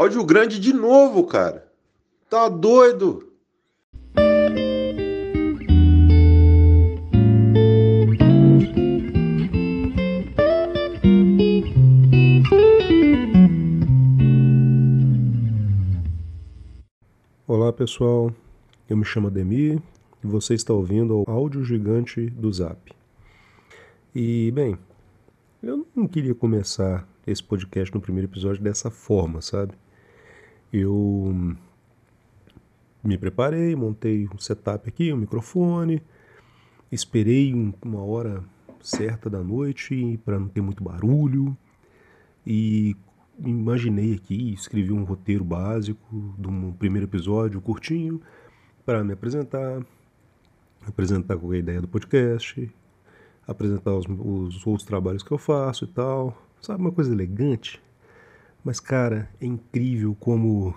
Áudio grande de novo, cara. Tá doido? Olá pessoal, eu me chamo Ademir e você está ouvindo o áudio gigante do Zap. E bem, eu não queria começar esse podcast no primeiro episódio dessa forma, sabe? Eu me preparei, montei um setup aqui, um microfone, esperei uma hora certa da noite para não ter muito barulho e imaginei aqui, escrevi um roteiro básico de um primeiro episódio curtinho para me apresentar, apresentar qual é a ideia do podcast, apresentar os, os outros trabalhos que eu faço e tal, sabe, uma coisa elegante. Mas, cara, é incrível como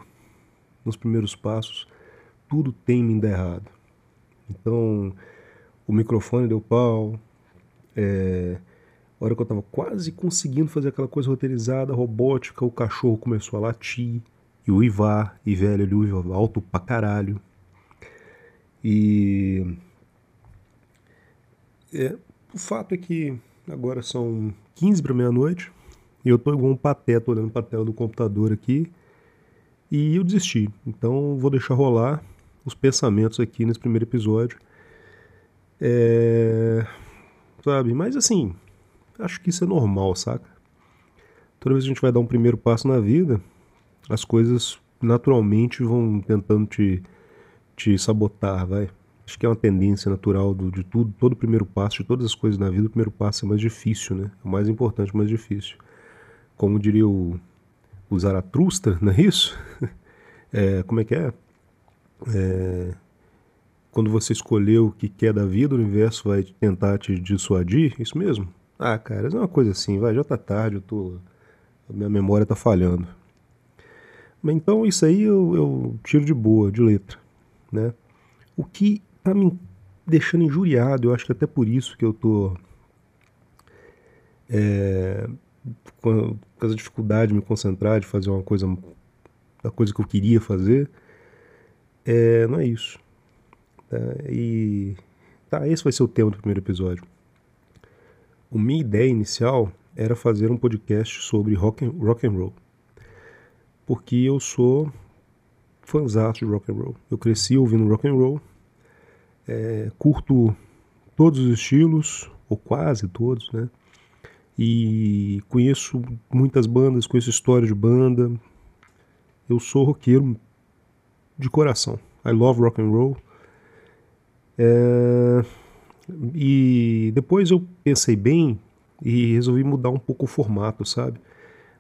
nos primeiros passos tudo tem me errado. Então, o microfone deu pau, é, a hora que eu tava quase conseguindo fazer aquela coisa roteirizada, robótica, o cachorro começou a latir, e uivar, e velho, ele uiva alto pra caralho. E. É, o fato é que agora são 15 para meia-noite, e eu tô igual um pateta olhando pra tela do computador aqui, e eu desisti. Então vou deixar rolar os pensamentos aqui nesse primeiro episódio. É... Sabe, mas assim, acho que isso é normal, saca? Toda vez que a gente vai dar um primeiro passo na vida, as coisas naturalmente vão tentando te, te sabotar, vai. Acho que é uma tendência natural do, de tudo, todo primeiro passo, de todas as coisas na vida, o primeiro passo é mais difícil, né? É o mais importante, mais difícil. Como diria o, o Zaratustra, não é isso? É, como é que é? é? Quando você escolheu o que quer da vida, o universo vai tentar te dissuadir, isso mesmo? Ah, cara, é uma coisa assim, vai, já tá tarde, eu tô. A minha memória tá falhando. Mas então isso aí eu, eu tiro de boa, de letra. Né? O que tá me deixando injuriado, eu acho que até por isso que eu tô. É, com, essa dificuldade de me concentrar, de fazer uma coisa. da coisa que eu queria fazer. É, não é isso. Tá? E. Tá, esse vai ser o tema do primeiro episódio. A minha ideia inicial era fazer um podcast sobre rock and, rock and roll. Porque eu sou fãzão de rock and roll. Eu cresci ouvindo rock and roll. É, curto todos os estilos, ou quase todos, né? E conheço muitas bandas, conheço história de banda. Eu sou roqueiro de coração. I love rock and roll. É, e depois eu pensei bem e resolvi mudar um pouco o formato, sabe?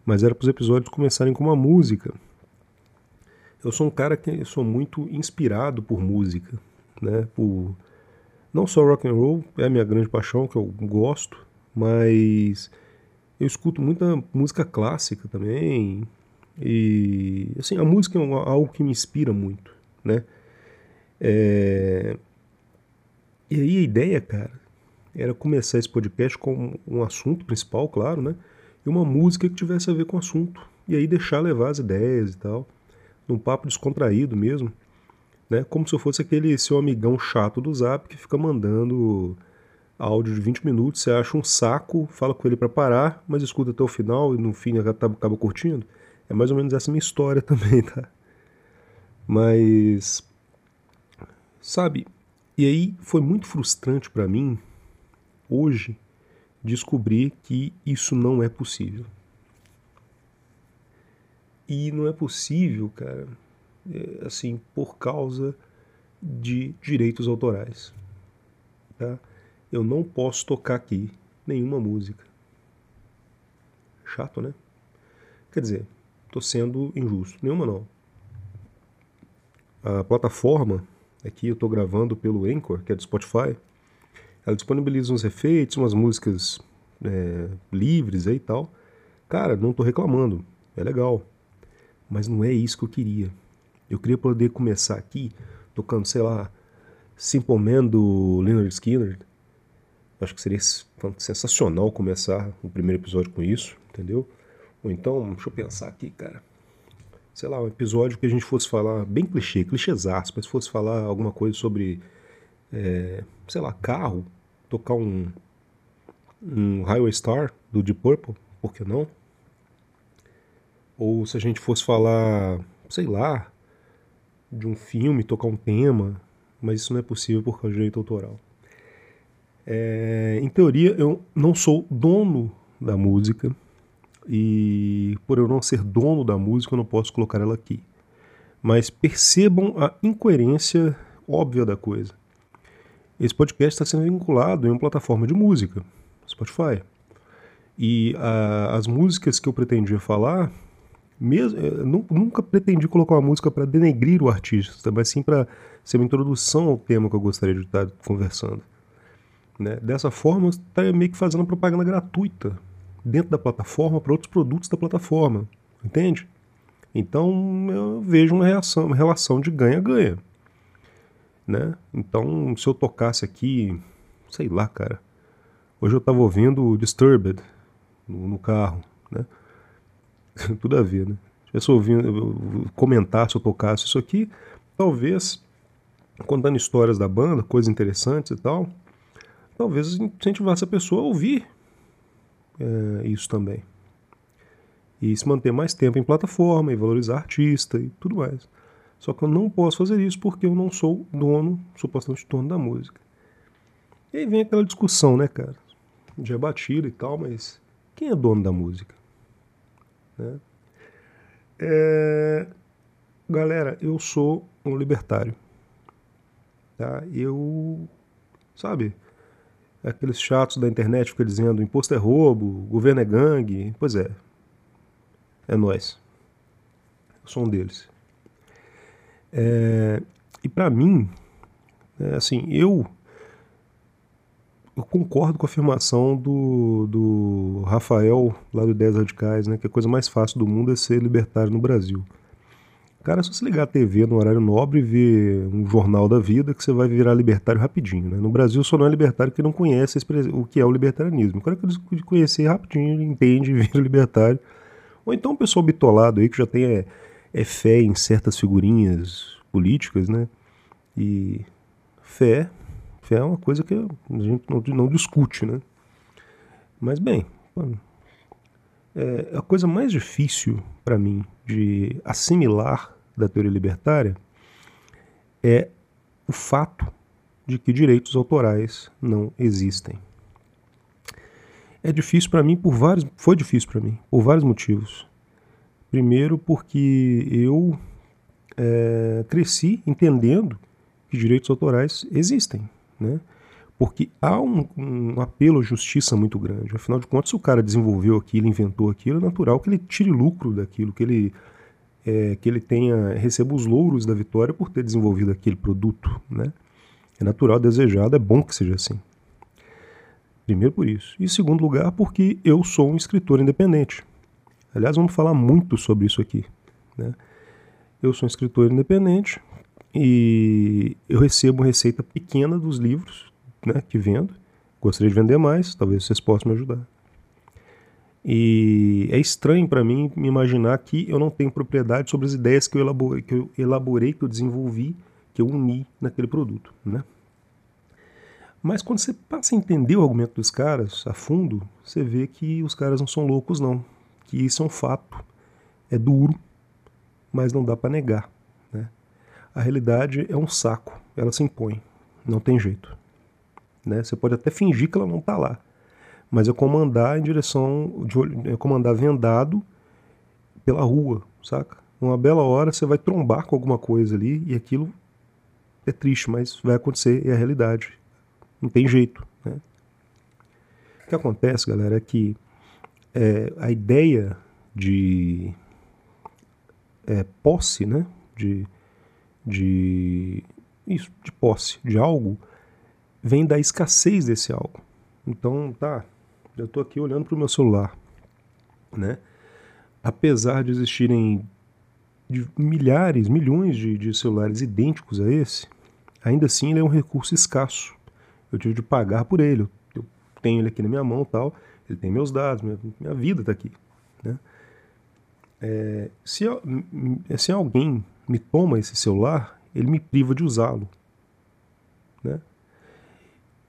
Mas era para os episódios começarem com uma música. Eu sou um cara que sou muito inspirado por música, né? Por não só rock and roll é a minha grande paixão que eu gosto, mas eu escuto muita música clássica também e assim a música é algo que me inspira muito, né? É, e aí a ideia, cara, era começar esse podcast com um assunto principal, claro, né? E uma música que tivesse a ver com o assunto. E aí deixar levar as ideias e tal. Num papo descontraído mesmo. Né? Como se eu fosse aquele seu amigão chato do zap que fica mandando áudio de 20 minutos, você acha um saco, fala com ele para parar, mas escuta até o final e no fim acaba, curtindo. É mais ou menos essa minha história também, tá? Mas. Sabe, e aí foi muito frustrante para mim, hoje, descobrir que isso não é possível. E não é possível, cara, é, assim, por causa de direitos autorais. Tá? Eu não posso tocar aqui nenhuma música. Chato, né? Quer dizer, estou sendo injusto. Nenhuma não. A plataforma Aqui eu estou gravando pelo Anchor, que é do Spotify. Ela disponibiliza uns efeitos, umas músicas é, livres aí e tal. Cara, não estou reclamando, é legal. Mas não é isso que eu queria. Eu queria poder começar aqui tocando, sei lá, Simple Man do Leonard Skinner. Acho que seria sensacional começar o primeiro episódio com isso, entendeu? Ou então, deixa eu pensar aqui, cara. sei lá, um episódio que a gente fosse falar, bem clichê, clichêzaço, mas fosse falar alguma coisa sobre, é, sei lá, carro, tocar um, um Highway Star do Deep Purple, por que não? Ou se a gente fosse falar, sei lá, de um filme, tocar um tema, mas isso não é possível por causa do direito autoral. É, em teoria, eu não sou dono da música e por eu não ser dono da música, eu não posso colocar ela aqui. Mas percebam a incoerência óbvia da coisa. Esse podcast está sendo vinculado em uma plataforma de música, Spotify. E a, as músicas que eu pretendia falar, mesmo, eh, nunca pretendi colocar uma música para denegrir o artista, mas sim para ser uma introdução ao tema que eu gostaria de estar conversando. Né? Dessa forma, está meio que fazendo propaganda gratuita dentro da plataforma para outros produtos da plataforma, entende? Então eu vejo uma, reação, uma relação de ganha-ganha. Né? Então, se eu tocasse aqui, sei lá, cara. Hoje eu estava ouvindo Disturbed no, no carro, né? Tudo a ver, né? Se eu ouvindo, comentar se eu tocasse isso aqui, talvez contando histórias da banda, coisas interessantes e tal, talvez incentivasse a pessoa a ouvir é, isso também. E se manter mais tempo em plataforma e valorizar artista e tudo mais. Só que eu não posso fazer isso porque eu não sou dono, supostamente dono da música. E aí vem aquela discussão, né, cara? Já é e tal, mas quem é dono da música? Né? É... Galera, eu sou um libertário. Tá? Eu, sabe, aqueles chatos da internet ficam dizendo imposto é roubo, governo é gangue. Pois é, é nós. Eu sou um deles. É, e para mim, é, assim, eu, eu concordo com a afirmação do, do Rafael, lá do 10 Radicais, né, que a coisa mais fácil do mundo é ser libertário no Brasil. Cara, é só se ligar a TV no horário nobre e ver um jornal da vida que você vai virar libertário rapidinho. Né? No Brasil só não é libertário que não conhece o que é o libertarianismo. O cara que conhecer rapidinho, entende e vira libertário. Ou então o pessoal bitolado aí que já tem é, é fé em certas figurinhas políticas, né? E fé, fé é uma coisa que a gente não, não discute, né? Mas bem, é, a coisa mais difícil para mim de assimilar da teoria libertária é o fato de que direitos autorais não existem. É difícil para mim por vários, foi difícil para mim por vários motivos. Primeiro porque eu é, cresci entendendo que direitos autorais existem, né? porque há um, um, apelo à justiça muito grande. Afinal de contas, se o cara desenvolveu aquilo, inventou aquilo, é natural que ele tire lucro daquilo, que ele, é, que ele tenha receba os louros da vitória por ter desenvolvido aquele produto. Né? É natural, desejado, é bom que seja assim. Primeiro por isso. E segundo lugar, porque eu sou um escritor independente. Aliás, vamos falar muito sobre isso aqui. Né? Eu sou um escritor independente e eu recebo receita pequena dos livros né, que vendo. Gostaria de vender mais, talvez vocês possam me ajudar. E é estranho para mim me imaginar que eu não tenho propriedade sobre as ideias que eu, elaborei, que eu elaborei, que eu desenvolvi, que eu uni naquele produto, né? Mas quando você passa a entender o argumento dos caras a fundo, você vê que os caras não são loucos não, que isso é um fato, é duro, mas não dá para negar, né? A realidade é um saco, ela se impõe, não tem jeito. Né? Você pode até fingir que ela não está lá, mas é comandar em direção, de, é comandar vendado pela rua, saca? Uma bela hora você vai trombar com alguma coisa ali e aquilo é triste, mas vai acontecer, é a realidade. Não tem jeito, né? O que acontece, galera, é que é, a ideia de é, posse, né? De, de, isso, de posse de algo, vem da escassez desse algo. Então, tá, eu estou aqui olhando para o meu celular, né? Apesar de existirem de milhares, milhões de, de, celulares idênticos a esse, ainda assim ele é um recurso escasso. Eu tive de pagar por ele. Eu tenho ele aqui na minha mão, tal. Ele tem meus dados, minha, minha vida está aqui, né? É, se, se alguém me toma esse celular, ele me priva de usá-lo. Né?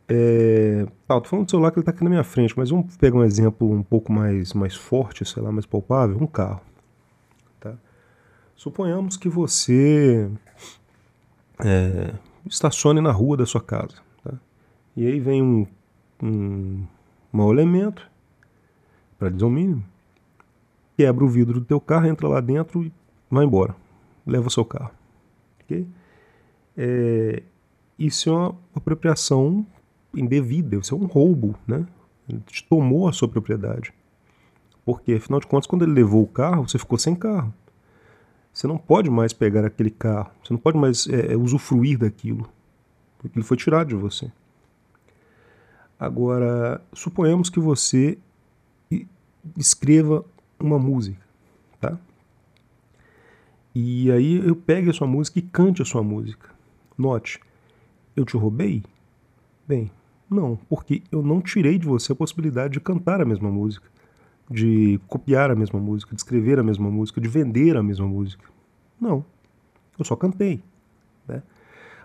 É, tô falando do celular que ele está aqui na minha frente, mas vamos pegar um exemplo um pouco mais, mais forte, sei lá, mais palpável, um carro. Tá? Suponhamos que você é, estacione na rua da sua casa. Tá? E aí vem um, um mau elemento, para dizer o mínimo, quebra o vidro do teu carro, entra lá dentro e vai embora. Leva o seu carro. Okay? É, isso é uma apropriação indevida, isso é um roubo, né? Ele te tomou a sua propriedade. Porque, afinal de contas, quando ele levou o carro, você ficou sem carro. Você não pode mais pegar aquele carro, você não pode mais é, é usufruir daquilo. Porque ele foi tirado de você. Agora, suponhamos que você escreva uma música, tá? E aí eu pegue a sua música e cante a sua música. Note, eu te roubei? Bem, não, porque eu não tirei de você a possibilidade de cantar a mesma música, de copiar a mesma música, de escrever a mesma música, de vender a mesma música. Não, eu só cantei. Né?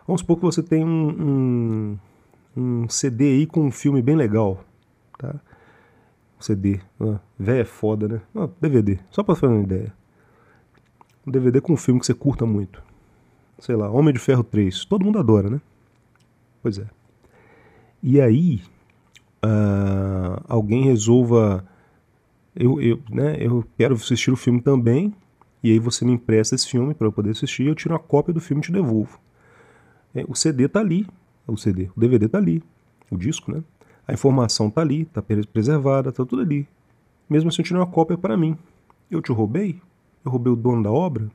Vamos supor que você tem um, um, um CD aí com um filme bem legal, tá? CD, velho é foda, né? DVD, só pra fazer uma ideia. Um DVD com um filme que você curta muito. Sei lá, Homem de Ferro 3. Todo mundo adora, né? Pois é. E aí, uh, alguém resolva. Eu, eu, né, eu quero assistir o filme também, e aí você me empresta esse filme para eu poder assistir, eu tiro uma cópia do filme e te devolvo. É, o CD tá ali, o CD, o DVD tá ali, o disco, né? A informação tá ali, tá preservada, tá tudo ali. Mesmo assim eu tirei uma cópia para mim. Eu te roubei? Eu roubei o dono da obra?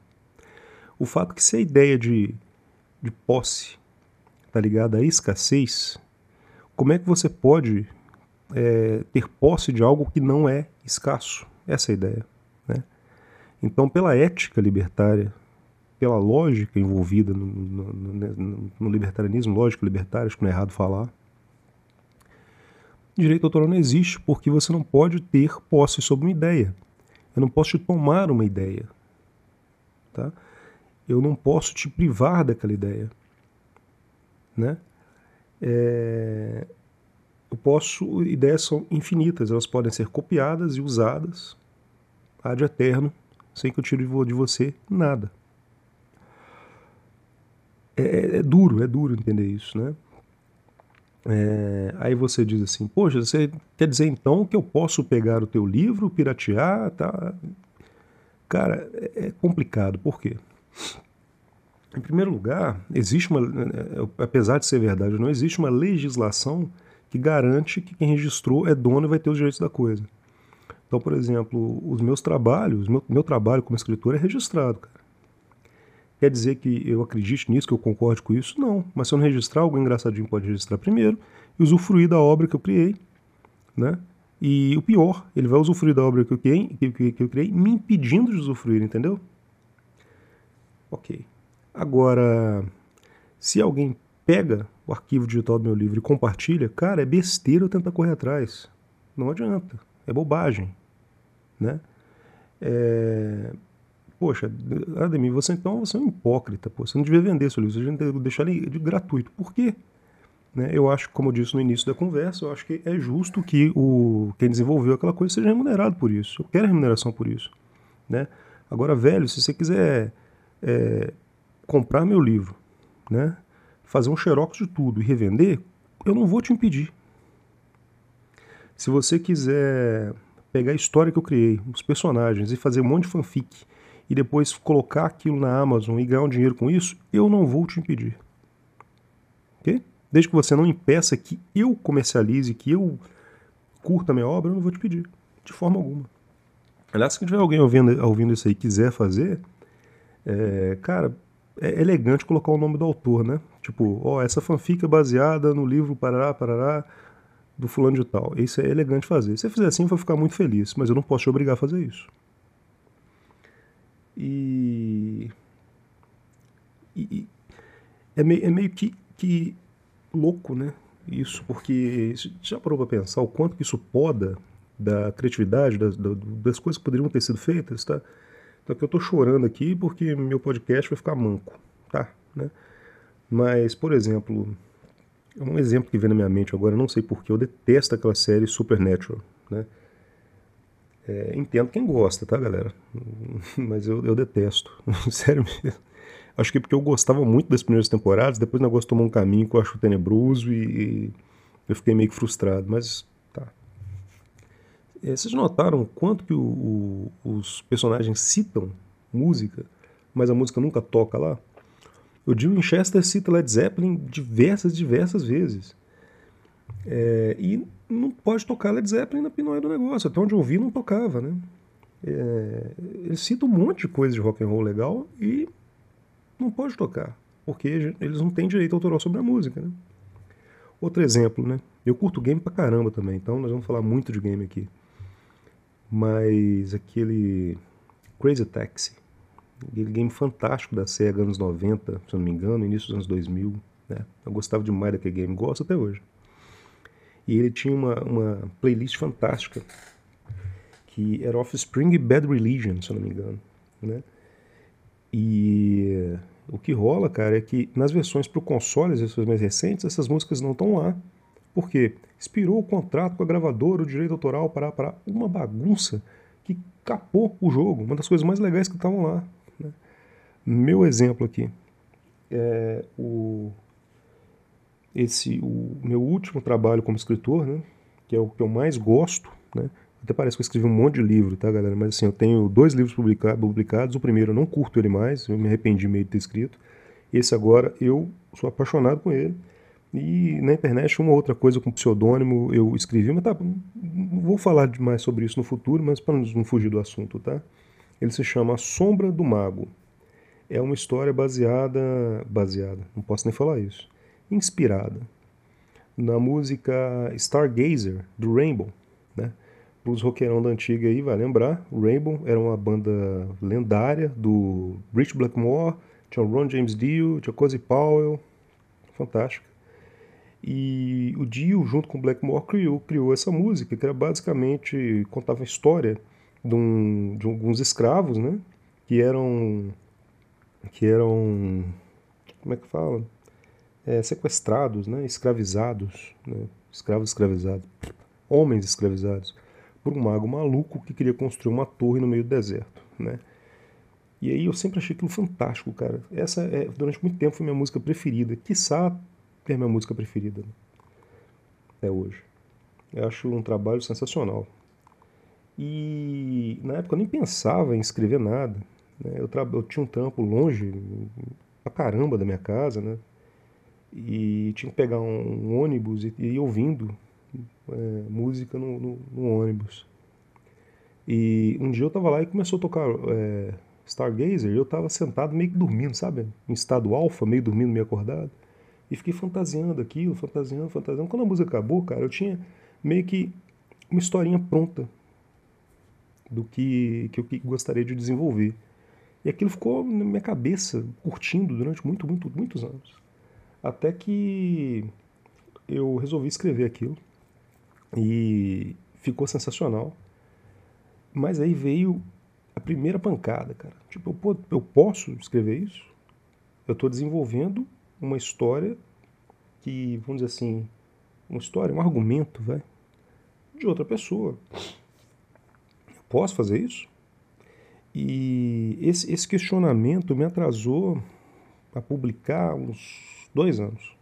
O fato é que se a ideia de, de posse tá ligada à escassez, como é que você pode é, ter posse de algo que não é escasso? Essa é a ideia. Né? Então, pela ética libertária, pela lógica envolvida no, no, no, no libertarianismo, lógica libertária, acho que não é errado falar, direito autoral não existe porque você não pode ter posse sobre uma ideia. Eu não posso te tomar uma ideia. Tá? Eu não posso te privar daquela ideia. Né? É, eu posso, ideias são infinitas, elas podem ser copiadas e usadas ad eterno, sem que eu tire de você nada. É, é, é duro, é duro entender isso, né? É, aí você diz assim, poxa, você quer dizer então que eu posso pegar o teu livro, piratear, tá? Cara, é, é complicado, por quê? Em primeiro lugar, existe uma, apesar de ser verdade, não existe uma legislação que garante que quem registrou é dono e vai ter os direitos da coisa. Então, por exemplo, os meus trabalhos, meu, meu trabalho como escritor é registrado, cara. Quer dizer que eu acredite nisso, que eu concorde com isso? Não. Mas se eu não registrar, algo engraçadinho pode registrar primeiro e usufruir da obra que eu criei, né? E o pior, ele vai usufruir da obra que eu criei, que, que, que eu criei me impedindo de usufruir, entendeu? Ok. Agora, se alguém pega o arquivo digital do meu livro e compartilha, cara, é besteira eu tentar correr atrás. Não adianta. É bobagem. Né? É... Poxa, Ademir, você então você é um hipócrita. Pô. Você não devia vender seu livro, você devia deixar ele de gratuito. Por quê? Né? Eu acho, como eu disse no início da conversa, eu acho que é justo que o quem desenvolveu aquela coisa seja remunerado por isso. Eu quero remuneração por isso. Né? Agora, velho, se você quiser é, comprar meu livro, né, fazer um xerox de tudo e revender, eu não vou te impedir. Se você quiser pegar a história que eu criei, os personagens e fazer um monte de fanfic e depois colocar aquilo na Amazon e ganhar um dinheiro com isso, eu não vou te impedir. Ok? Desde que você não impeça que eu comercialize, que eu curta a minha obra, eu não vou te pedir. De forma alguma. Aliás, se tiver alguém ouvindo, ouvindo isso aí quiser fazer, é, cara, é elegante colocar o nome do autor, né? Tipo, ó, essa fanfic é baseada no livro Parará, Parará, do fulano de tal. Isso é elegante fazer. Se você fizer assim, eu vou ficar muito feliz, mas eu não posso te obrigar a fazer isso. E. e é, meio, é meio que, que louco, né? Isso, porque já parou para pensar o quanto que isso poda da criatividade, das, das coisas que poderiam ter sido feitas, tá? Só que eu tô chorando aqui porque meu podcast vai ficar manco, tá? Né? Mas, por exemplo, um exemplo que vem na minha mente agora, não sei porquê, eu detesto aquela série Supernatural, né? É, entendo quem gosta, tá, galera? Mas eu, eu detesto, sério mesmo. Acho que porque eu gostava muito das primeiras temporadas, depois o negócio tomou um caminho que eu acho tenebroso e, e eu fiquei meio que frustrado, mas. É, vocês notaram quanto que o, o, os personagens citam música, mas a música nunca toca lá? O Jim Winchester cita Led Zeppelin diversas, diversas vezes. É, e não pode tocar Led Zeppelin na pinóia do negócio. Até onde eu vi, não tocava, né? É, ele cita um monte de coisa de rock and roll legal e não pode tocar, porque eles não têm direito autoral sobre a música, né? Outro exemplo, né? Eu curto game pra caramba também, então nós vamos falar muito de game aqui. Mas aquele Crazy Taxi, aquele game fantástico da SEGA anos 90, se eu não me engano, início dos anos 2000, né? Eu gostava demais daquele game, gosto até hoje. E ele tinha uma, uma playlist fantástica que era Offspring Bad Religion, se eu não me engano, né? E o que rola, cara, é que nas versões para o console, as versões mais recentes, essas músicas não estão lá. Por quê? Expirou o contrato com a gravadora, o direito autoral, para, para uma bagunça que capou o jogo, uma das coisas mais legais que estavam lá. Né? Meu exemplo aqui é o esse o meu último trabalho como escritor, né, que é o que eu mais gosto, né, até parece que eu escrevi um monte de livro, tá, galera? Mas assim, eu tenho dois livros publicados. O primeiro eu não curto ele mais, eu me arrependi meio de ter escrito. Esse agora eu sou apaixonado com ele. E na internet, uma outra coisa com pseudônimo eu escrevi, mas tá, vou falar mais sobre isso no futuro, mas para não fugir do assunto, tá? Ele se chama A Sombra do Mago. É uma história baseada. baseada, não posso nem falar isso. Inspirada na música Stargazer, do Rainbow, né? Os roqueirão da antiga aí vai lembrar, o Rainbow era uma banda lendária do Rich Blackmore, tinha o Ron James Dio, tinha Cozy Powell, fantástica. E o Dio, junto com o Blackmore, criou, criou essa música, que era basicamente, contava a história de, um, de alguns escravos, né, que eram, que eram, como é que fala? É, sequestrados, né, escravizados, né, escravos escravizados, homens escravizados por um mago maluco que queria construir uma torre no meio do deserto, né? E aí eu sempre achei aquilo fantástico, cara. Essa, é, durante muito tempo, foi minha música preferida. Quiçá é minha música preferida né? até hoje. Eu acho um trabalho sensacional. E na época eu nem pensava em escrever nada. Né? Eu, eu tinha um trampo longe, pra caramba da minha casa, né? E tinha que pegar um, um ônibus e, e ir ouvindo é, música no, no, no, ônibus. E um dia eu tava lá e começou a tocar é, Stargazer e eu tava sentado meio que dormindo, sabe? Em estado alfa, meio dormindo, meio acordado. E fiquei fantasiando aquilo, fantasiando, fantasiando. Quando a música acabou, cara, eu tinha meio que uma historinha pronta do que, que eu gostaria de desenvolver. E aquilo ficou na minha cabeça, curtindo durante muito, muito, muitos anos. Até que eu resolvi escrever aquilo. E ficou sensacional. Mas aí veio a primeira pancada, cara. Tipo, eu, eu posso escrever isso? Eu estou desenvolvendo uma história que, vamos dizer assim, uma história, um argumento, vai, de outra pessoa. Eu posso fazer isso? E esse, esse questionamento me atrasou a publicar uns dois anos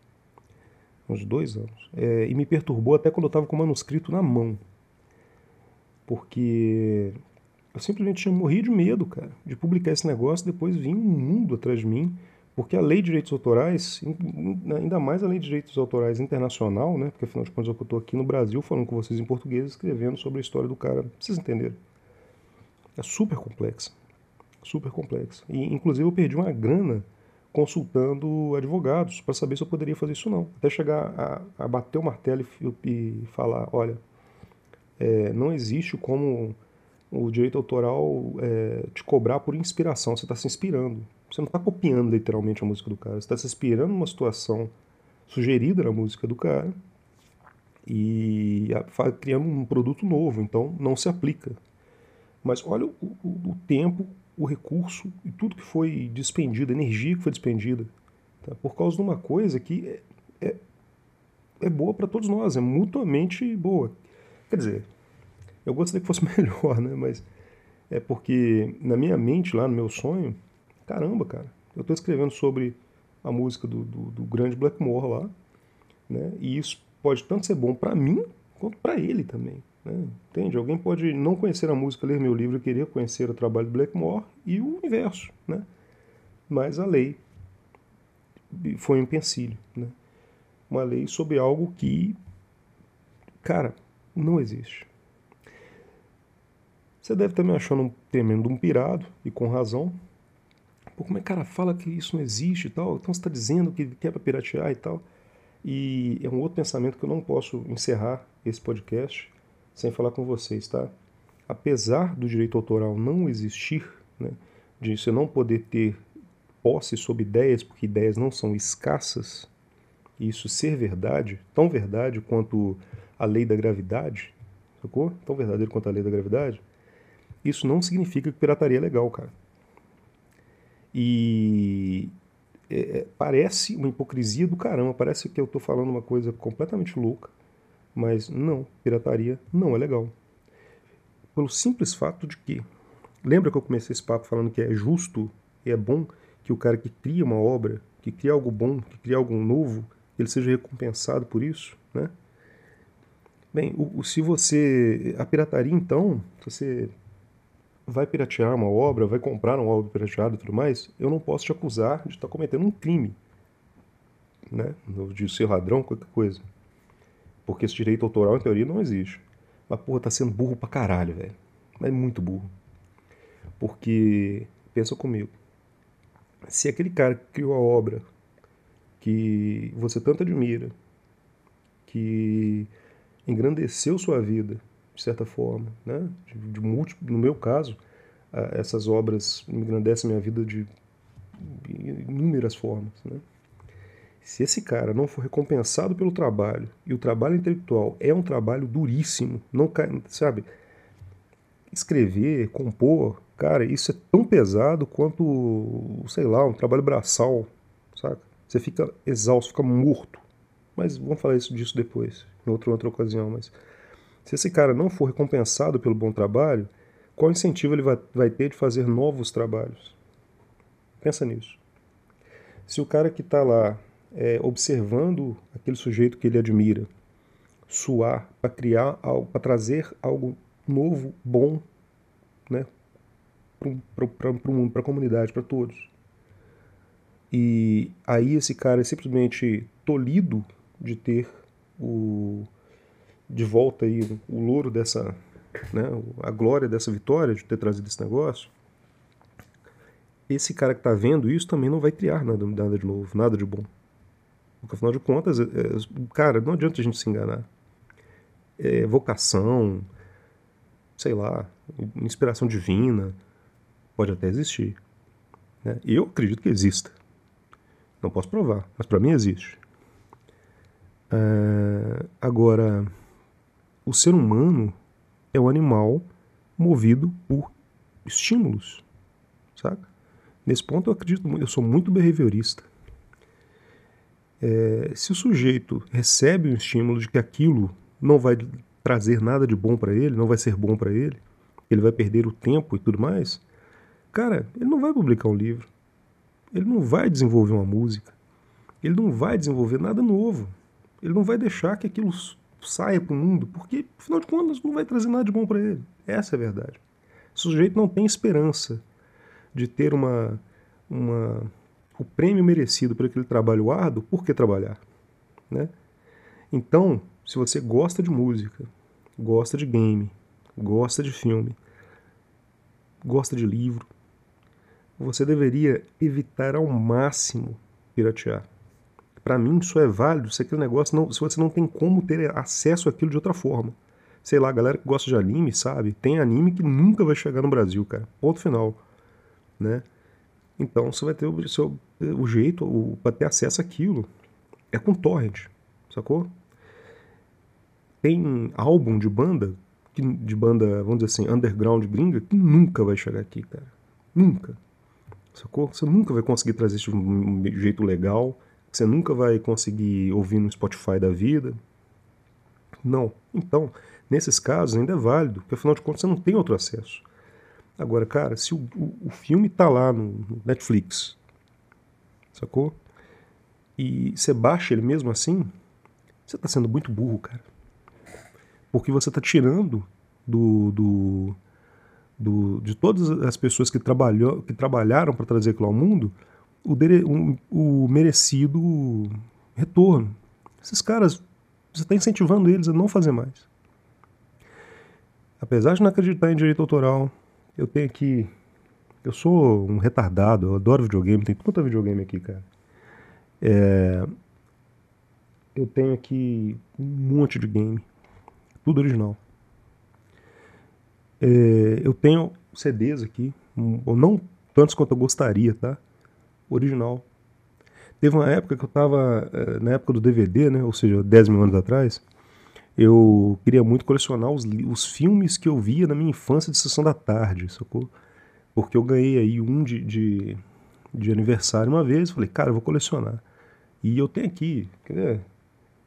uns dois anos. É, e me perturbou até quando eu estava com o manuscrito na mão. Porque eu simplesmente morrido de medo, cara, de publicar esse negócio depois vir um mundo atrás de mim. Porque a lei de direitos autorais, ainda mais a lei de direitos autorais internacional, né? Porque afinal de contas eu estou aqui no Brasil falando com vocês em português, escrevendo sobre a história do cara. Vocês entenderam? É super complexa. Super complexa. E inclusive eu perdi uma grana consultando advogados para saber se eu poderia fazer isso ou não. Até chegar a, a bater o martelo e, e falar, olha, é, não existe como o direito autoral é, te cobrar por inspiração. Você está se inspirando. Você não está copiando literalmente a música do cara. Você está se inspirando numa situação sugerida na música do cara e criando um produto novo. Então não se aplica. Mas olha o, o, o tempo o recurso e tudo que foi despendido, a energia que foi despendida, tá? por causa de uma coisa que é, é, é boa para todos nós, é mutuamente boa. Quer dizer, eu gostaria que fosse melhor, né? Mas é porque na minha mente, lá no meu sonho, caramba, cara, eu estou escrevendo sobre a música do, do, do grande Blackmore lá, né? E isso pode tanto ser bom para mim quanto para ele também. Né? Entende? Alguém pode não conhecer a música, ler meu livro e querer conhecer o trabalho do Blackmore e o inverso. Né? Mas a lei foi um empecilho. Né? Uma lei sobre algo que, cara, não existe. Você deve estar me achando um tremendo um pirado, e com razão. Pô, como é que cara fala que isso não existe e tal? Então você está dizendo que quer para piratear e tal. E é um outro pensamento que eu não posso encerrar esse podcast sem falar com vocês, tá? Apesar do direito autoral não existir, né, de você não poder ter posse sobre ideias, porque ideias não são escassas, e isso ser verdade, tão verdade quanto a lei da gravidade, sacou? Tão verdadeiro quanto a lei da gravidade, isso não significa que pirataria é legal, cara. E é, é parece uma hipocrisia do caramba, parece que eu estou falando uma coisa completamente louca, mas não, pirataria não é legal. Pelo simples fato de que, lembra que eu comecei esse papo falando que é justo e é bom que o cara que cria uma obra, que cria algo bom, que cria algo novo, ele seja recompensado por isso, né? Bem, o, o, se você. A pirataria, então, se você vai piratear uma obra, vai comprar uma obra pirateada e tudo mais, eu não posso te acusar de estar cometendo um crime, né? De ser ladrão, qualquer coisa. Porque esse direito autoral, em teoria, não existe. Mas, porra, tá sendo burro pra caralho, velho. Mas é muito burro. Porque, pensa comigo, se aquele cara que criou a obra que você tanto admira, que engrandeceu sua vida, de certa forma, né? De, de múltiplo, no meu caso, essas obras engrandecem minha vida de inúmeras formas, né? Se esse cara não for recompensado pelo trabalho, e o trabalho intelectual é um trabalho duríssimo, não sabe? Escrever, compor, cara, isso é tão pesado quanto, sei lá, um trabalho braçal, saca? Você fica exausto, fica morto. Mas vamos falar isso disso depois, em outra, outra ocasião. Mas se esse cara não for recompensado pelo bom trabalho, qual incentivo ele vai, vai ter de fazer novos trabalhos? Pensa nisso. Se o cara que está lá é, observando aquele sujeito que ele admira, suar para criar algo, para trazer algo novo, bom, né, para a comunidade, para todos. E aí esse cara é simplesmente tolhido de ter o de volta aí o louro dessa, né, a glória dessa vitória de ter trazido esse negócio. Esse cara que está vendo isso também não vai criar nada, nada de novo, nada de bom. Porque afinal de contas, é, é, cara, não adianta a gente se enganar. É, vocação, sei lá, inspiração divina, pode até existir. Né? Eu acredito que exista. Não posso provar, mas para mim existe. É, agora, o ser humano é um animal movido por estímulos, saca? Nesse ponto eu acredito, eu sou muito behaviorista. É, se o sujeito recebe um estímulo de que aquilo não vai trazer nada de bom para ele, não vai ser bom para ele, ele vai perder o tempo e tudo mais, cara, ele não vai publicar um livro, ele não vai desenvolver uma música, ele não vai desenvolver nada novo, ele não vai deixar que aquilo saia para o mundo, porque, afinal de contas, não vai trazer nada de bom para ele. Essa é a verdade. O sujeito não tem esperança de ter uma, uma o prêmio merecido por aquele trabalho árduo, por que trabalhar? Né? Então, se você gosta de música, gosta de game, gosta de filme, gosta de livro, você deveria evitar ao máximo piratear. Para mim, isso é válido se aquele negócio não, se você não tem como ter acesso àquilo de outra forma. Sei lá, a galera que gosta de anime, sabe? Tem anime que nunca vai chegar no Brasil, cara. Ponto final, né? Então você vai ter o, seu, o jeito para ter acesso àquilo. É com torrent, sacou? Tem álbum de banda, de banda, vamos dizer assim, underground gringa, que nunca vai chegar aqui, cara. Nunca. Sacou? Você nunca vai conseguir trazer isso de um jeito legal. Você nunca vai conseguir ouvir no Spotify da vida. Não. Então, nesses casos ainda é válido, porque afinal de contas você não tem outro acesso. Agora, cara, se o, o, o filme tá lá no, Netflix, sacou? E você baixa ele mesmo assim, você tá sendo muito burro, cara. Porque você tá tirando do, do, do de todas as pessoas que, trabalhou, que trabalharam para trazer aquilo ao mundo o, um, o merecido retorno. Esses caras, você está incentivando eles a não fazer mais. Apesar de não acreditar em direito autoral, eu tenho aqui. Eu sou um retardado, eu adoro videogame, tem tanta videogame aqui, cara. É, eu tenho aqui um monte de game, tudo original. É, eu tenho CDs aqui, ou não tantos quanto eu gostaria, tá? Original. Teve uma época que eu tava, é, na época do DVD, né? Ou seja, 10 mil anos atrás, eu queria muito colecionar os, os filmes que eu via na minha infância de sessão da tarde, sacou? Porque eu ganhei aí um de, de, de aniversário uma vez, falei, cara, eu vou colecionar. E eu tenho aqui, quer ver?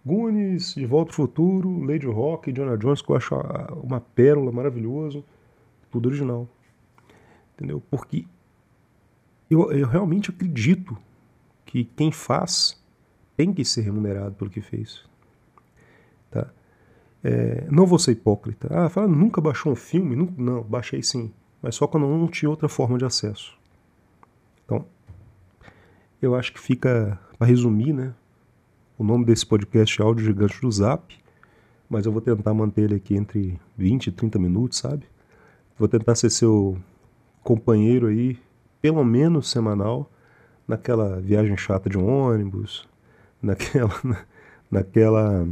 Goonies, De Volta ao Futuro, Lady Rock, Indiana Jones, que eu acho uma pérola maravilhoso, tudo original. Entendeu? Porque eu, eu realmente acredito que quem faz tem que ser remunerado pelo que fez. Tá? É, não vou ser hipócrita. Ah, fala, nunca baixou um filme? Não, não, baixei sim. Mas só quando não tinha outra forma de acesso. Então, eu acho que fica, para resumir, né? O nome desse podcast é Áudio Gigante do Zap, mas eu vou tentar manter ele aqui entre 20 e 30 minutos, sabe? Vou tentar ser seu companheiro aí, pelo menos semanal, naquela viagem chata de um ônibus, naquela, naquela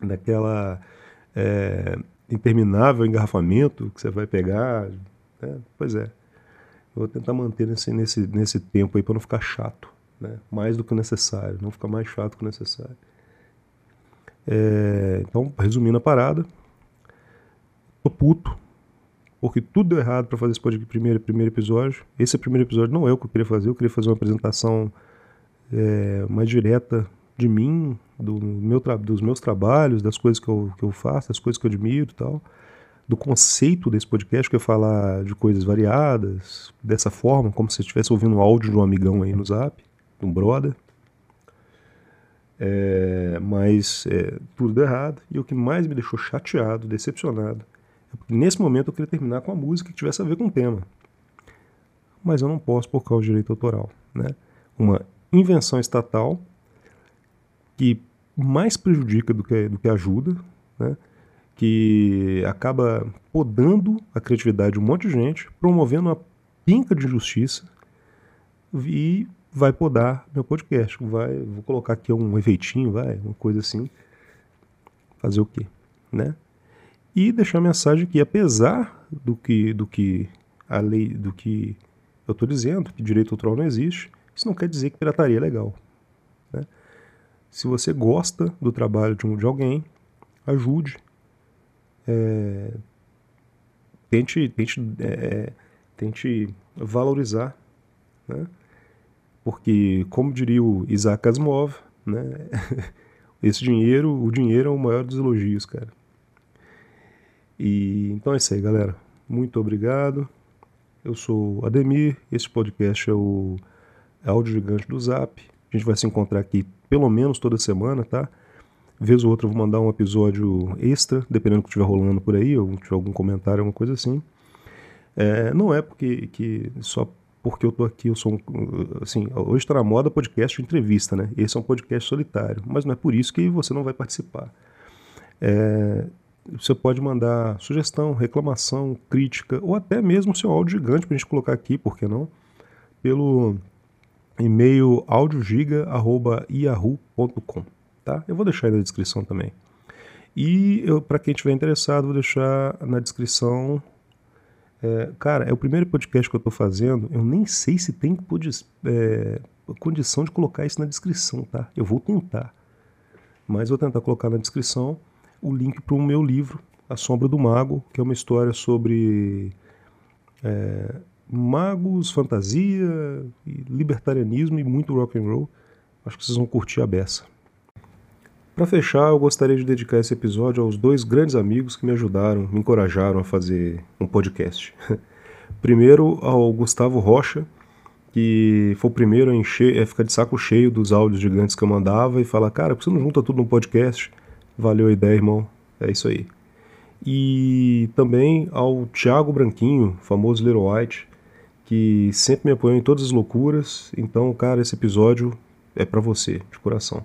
daquela é, interminável engarrafamento que você vai pegar. Né? Pois é. Vou tentar manter nesse, nesse, nesse tempo aí para não ficar chato. Né? Mais do que necessário, não ficar mais chato que necessário. É, então, resumindo a parada, tô puto, porque tudo deu errado para fazer esse podcast, primeiro, primeiro episódio. Esse primeiro episódio não é o que eu queria fazer, eu queria fazer uma apresentação é, mais direta de mim, do meu dos meus trabalhos, das coisas que eu, que eu faço, das coisas que eu admiro e tal, do conceito desse podcast, que é falar de coisas variadas, dessa forma, como se estivesse ouvindo um áudio de um amigão aí no zap, de um brother. É, mas é, tudo deu errado, e o que mais me deixou chateado, decepcionado, é nesse momento eu queria terminar com uma música que tivesse a ver com o tema. Mas eu não posso por causa do direito autoral. Né? Uma invenção estatal que mais prejudica do que, do que ajuda, né? que acaba podando a criatividade de um monte de gente, promovendo uma pinca de injustiça e vai podar meu podcast. Vai, vou colocar aqui um efeitinho, vai, uma coisa assim. Fazer o quê? Né? E deixar a mensagem que, apesar do que, do que a lei, do que eu estou dizendo, que direito autoral não existe, isso não quer dizer que pirataria é legal. Né? Se você gosta do trabalho de, um, de alguém, ajude. É, tente, tente, é, tente valorizar. Né? Porque, como diria o Isaac Asimov, né? esse dinheiro, o dinheiro é o maior dos elogios, cara. E então é isso aí, galera. Muito obrigado. Eu sou Ademir, esse podcast é o Áudio Gigante do Zap. A gente vai se encontrar aqui pelo menos toda semana, tá? Vez ou outra eu vou mandar um episódio extra, dependendo do que estiver rolando por aí, ou tiver algum comentário, alguma coisa assim. É, não é porque que só porque eu tô aqui, eu sou um, assim, hoje está na moda podcast de entrevista, né? Esse é um podcast solitário, mas não é por isso que você não vai participar. É, você pode mandar sugestão, reclamação, crítica, ou até mesmo seu áudio gigante para a gente colocar aqui, por que não? Pelo e-mail audiogiga.yahoo.com. Tá? Eu vou deixar aí na descrição também. E para quem estiver interessado, vou deixar na descrição. É, cara, é o primeiro podcast que eu estou fazendo. Eu nem sei se tem é, condição de colocar isso na descrição, tá? Eu vou tentar. Mas vou tentar colocar na descrição o link para o meu livro, A Sombra do Mago, que é uma história sobre é, magos, fantasia, libertarianismo e muito rock and roll. Acho que vocês vão curtir a beça. Para fechar, eu gostaria de dedicar esse episódio aos dois grandes amigos que me ajudaram, me encorajaram a fazer um podcast. Primeiro ao Gustavo Rocha, que foi o primeiro a encher, a ficar de saco cheio dos áudios gigantes que eu mandava e falar, cara, por que você não junta tudo num podcast? Valeu a ideia, irmão. É isso aí. E também ao Thiago Branquinho, famoso Little White, que sempre me apoiou em todas as loucuras. Então, cara, esse episódio é para você, de coração.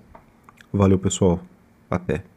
Valeu, pessoal. Até.